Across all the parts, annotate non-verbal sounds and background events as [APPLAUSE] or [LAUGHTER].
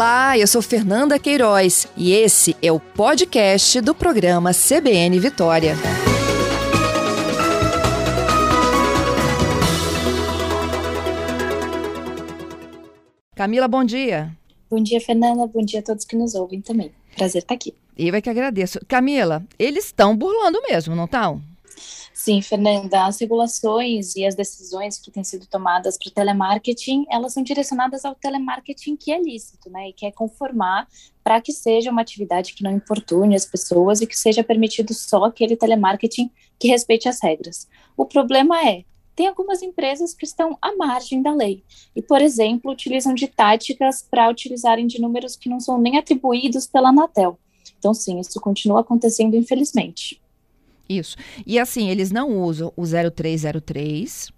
Olá, eu sou Fernanda Queiroz e esse é o podcast do programa CBN Vitória. Camila, bom dia. Bom dia, Fernanda. Bom dia a todos que nos ouvem também. Prazer estar aqui. Eu é que agradeço. Camila, eles estão burlando mesmo, não estão? Sim, Fernanda, as regulações e as decisões que têm sido tomadas para o telemarketing, elas são direcionadas ao telemarketing que é lícito, né, e quer conformar para que seja uma atividade que não importune as pessoas e que seja permitido só aquele telemarketing que respeite as regras. O problema é, tem algumas empresas que estão à margem da lei e, por exemplo, utilizam de táticas para utilizarem de números que não são nem atribuídos pela Anatel. Então, sim, isso continua acontecendo, infelizmente. Isso. E assim, eles não usam o 0303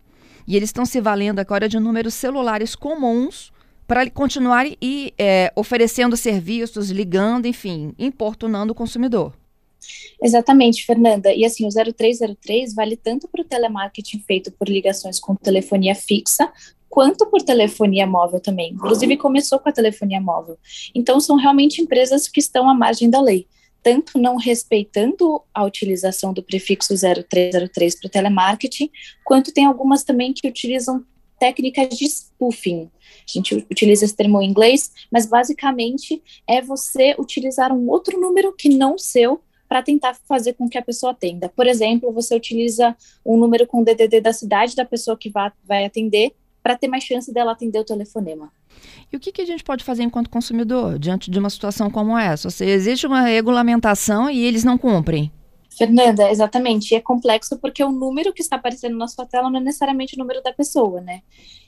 e eles estão se valendo agora de números celulares comuns para continuar e é, oferecendo serviços, ligando, enfim, importunando o consumidor. Exatamente, Fernanda. E assim, o 0303 vale tanto para o telemarketing feito por ligações com telefonia fixa, quanto por telefonia móvel também. Inclusive, começou com a telefonia móvel. Então, são realmente empresas que estão à margem da lei tanto não respeitando a utilização do prefixo 0303 para o telemarketing, quanto tem algumas também que utilizam técnicas de spoofing. A gente utiliza esse termo em inglês, mas basicamente é você utilizar um outro número que não seu para tentar fazer com que a pessoa atenda. Por exemplo, você utiliza um número com DDD da cidade da pessoa que vai atender para ter mais chance dela atender o telefonema. E o que, que, a gente pode fazer enquanto consumidor diante de uma situação como essa? Ou seja, existe uma regulamentação e eles não cumprem? Fernanda, exatamente. E é complexo porque o número que está aparecendo na sua tela não é necessariamente o número da pessoa, né?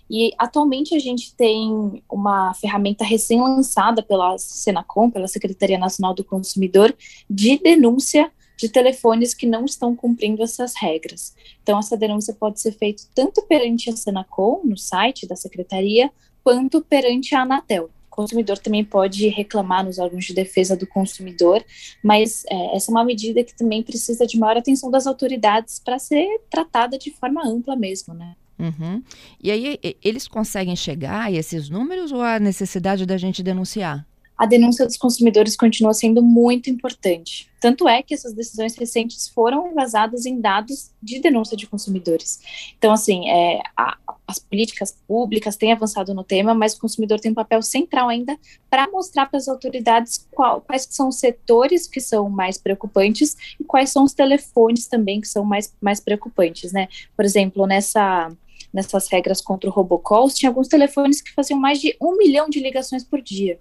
E atualmente a gente tem uma ferramenta recém-lançada pela Senacom, pela Secretaria Nacional do Consumidor, de denúncia de telefones que não estão cumprindo essas regras. Então, essa denúncia pode ser feita tanto perante a Senacom, no site da Secretaria, quanto perante a Anatel. O consumidor também pode reclamar nos órgãos de defesa do consumidor, mas é, essa é uma medida que também precisa de maior atenção das autoridades para ser tratada de forma ampla mesmo, né? Uhum. E aí, eles conseguem chegar a esses números ou há necessidade da gente denunciar? A denúncia dos consumidores continua sendo muito importante. Tanto é que essas decisões recentes foram vazadas em dados de denúncia de consumidores. Então, assim, é, a, as políticas públicas têm avançado no tema, mas o consumidor tem um papel central ainda para mostrar para as autoridades qual, quais são os setores que são mais preocupantes e quais são os telefones também que são mais, mais preocupantes, né? Por exemplo, nessa nessas regras contra o robocalls, tinha alguns telefones que faziam mais de um milhão de ligações por dia.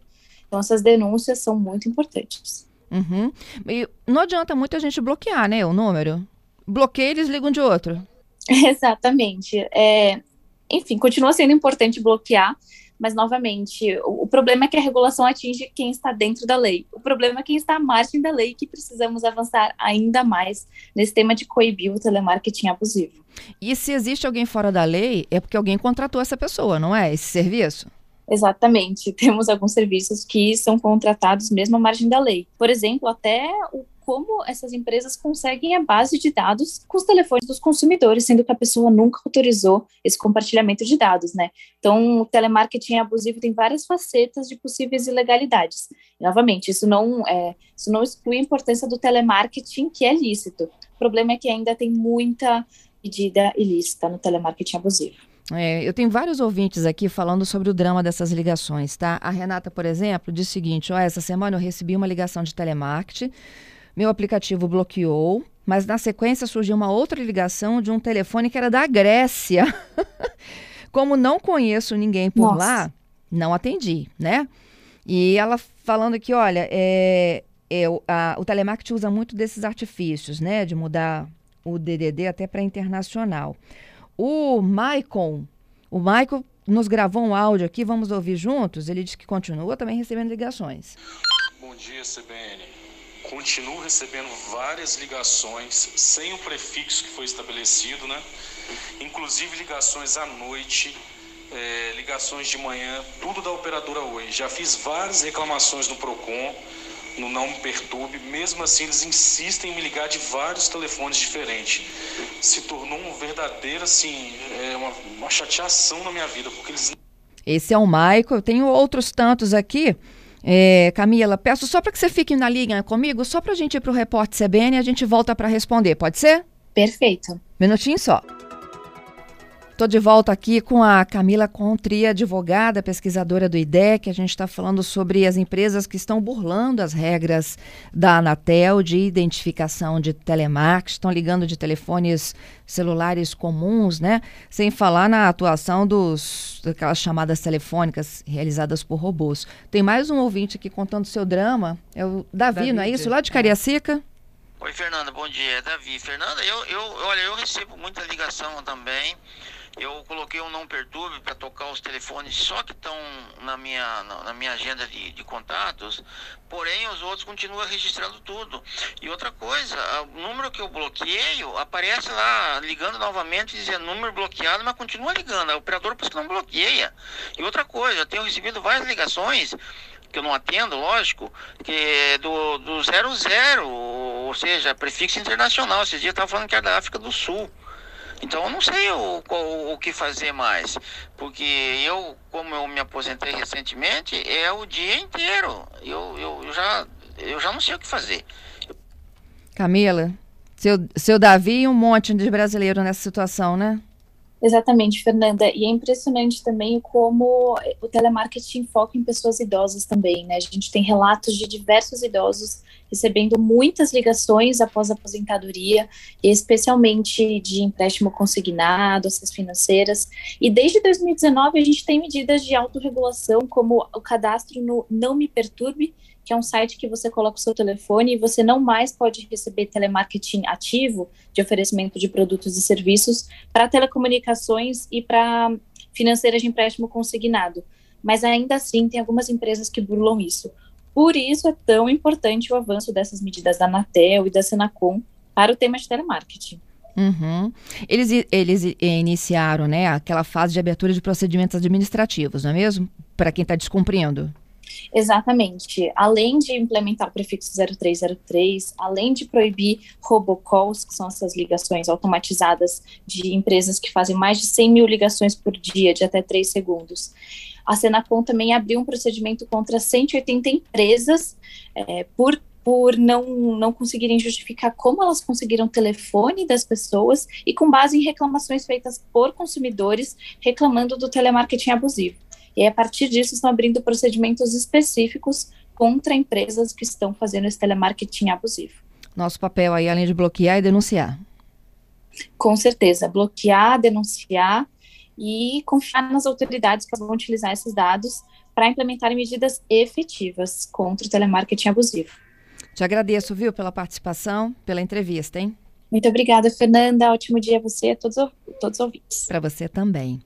Então, essas denúncias são muito importantes. Uhum. E não adianta muito a gente bloquear, né, o número. Bloqueia, eles ligam de outro. [LAUGHS] Exatamente. É, enfim, continua sendo importante bloquear, mas, novamente, o, o, problema é que a regulação atinge quem está dentro da lei. O problema é quem está à margem da lei, que precisamos avançar ainda mais nesse tema de coibir o telemarketing abusivo. E se existe alguém fora da lei, é porque alguém contratou essa pessoa, não é? Esse serviço? Exatamente. [LAUGHS] Temos alguns serviços que são contratados mesmo à margem da lei. Por exemplo, até o como essas empresas conseguem a base de dados com os telefones dos consumidores, sendo que a pessoa nunca autorizou esse compartilhamento de dados, né? Então, o telemarketing abusivo tem várias facetas de possíveis ilegalidades. E, novamente, isso não, é, isso não exclui a importância do telemarketing, que é lícito. O problema é que ainda tem muita medida ilícita no telemarketing abusivo. É, eu tenho vários ouvintes aqui falando sobre o drama dessas ligações, tá? A Renata, por exemplo, diz o seguinte: ó, essa semana eu recebi uma ligação de telemarketing, meu aplicativo bloqueou, mas na sequência surgiu uma outra ligação de um telefone que era da Grécia. [LAUGHS] Como não conheço ninguém por Nossa. lá, não atendi, né? E ela falando aqui, olha, é, é, a, o telemarketing usa muito desses artifícios, né? De mudar o DDD até para internacional. O Maicon, o Maicon nos gravou um áudio aqui, vamos ouvir juntos. Ele disse que continua também recebendo ligações. Bom dia, CBN. Continuo recebendo várias ligações sem o prefixo que foi estabelecido, né? Inclusive ligações à noite, é, ligações de manhã, tudo da operadora Oi. Já fiz várias reclamações no Procon no Não Me Perturbe. Mesmo assim, eles insistem em me ligar de vários telefones diferentes. Se tornou um verdadeiro, assim, é uma, uma chateação na minha vida, porque eles... Esse é o Maico, eu tenho outros tantos aqui. É, Camila, peço só para que você fique na linha comigo, só para a gente ir para o repórter CBN e a gente volta para responder, pode ser? Perfeito. Minutinho só. Estou de volta aqui com a Camila Contri, advogada, pesquisadora do IDEC. A gente está falando sobre as empresas que estão burlando as regras da Anatel de identificação de telemarketing, estão ligando de telefones celulares comuns, né? Sem falar na atuação dos daquelas chamadas telefônicas realizadas por robôs. Tem mais um ouvinte aqui contando seu drama. É o Davi, Davi não é isso? Lá de Cariacica. Oi, Fernanda, bom dia. É Davi. Fernanda, eu, eu, olha, eu recebo muita ligação também eu coloquei um não perturbe para tocar os telefones só que estão na minha, na, minha agenda de, de, contatos, porém os outros continuam registrando tudo. E outra coisa, o número que eu bloqueio aparece lá ligando novamente, dizendo número bloqueado, mas continua ligando. O operador por isso não bloqueia. E outra coisa, eu tenho recebido várias ligações que eu não atendo, lógico, que é do, do 00, ou seja, prefixo internacional. Esse dia eu estava falando que era da África do Sul. Então eu não sei o, o, o, que fazer mais, porque eu, como eu me aposentei recentemente, é o dia inteiro. Eu, eu, eu já, eu já não sei o que fazer. Camila, seu, seu Davi e um monte de brasileiro nessa situação, né? Exatamente, Fernanda. E é impressionante também como o telemarketing foca em pessoas idosas também, né? A gente tem relatos de diversos idosos recebendo muitas ligações após a aposentadoria, especialmente de empréstimo consignado, essas financeiras. E desde 2019 a gente tem medidas de autorregulação, como o cadastro no Não Me Perturbe, que é um site que você coloca o seu telefone e você não mais pode receber telemarketing ativo de oferecimento de produtos e serviços para telecomunicações e para financeiras de empréstimo consignado. Mas ainda assim, tem algumas empresas que burlam isso. Por isso é tão importante o avanço dessas medidas da Anatel e da Senacom para o tema de telemarketing. Uhum. Eles, eles iniciaram né, aquela fase de abertura de procedimentos administrativos, não é mesmo? Para quem está descumprindo. Exatamente. Além de implementar o prefixo 0303, além de proibir robocalls, que são essas ligações automatizadas de empresas que fazem mais de 100 mil ligações por dia, de até 3 segundos, a Senacom também abriu um procedimento contra 180 empresas é, por por não, não conseguirem justificar como elas conseguiram o telefone das pessoas e com base em reclamações feitas por consumidores reclamando do telemarketing abusivo. E a partir disso estão abrindo procedimentos específicos contra empresas que estão fazendo esse telemarketing abusivo. Nosso papel aí, além de bloquear, é denunciar. Com certeza, bloquear, denunciar e confiar nas autoridades que vão utilizar esses dados para implementar medidas efetivas contra o telemarketing abusivo. Te agradeço, viu, pela participação, pela entrevista, hein? Muito obrigada, Fernanda. Ótimo dia a você e a todos, todos os ouvintes. Para você também.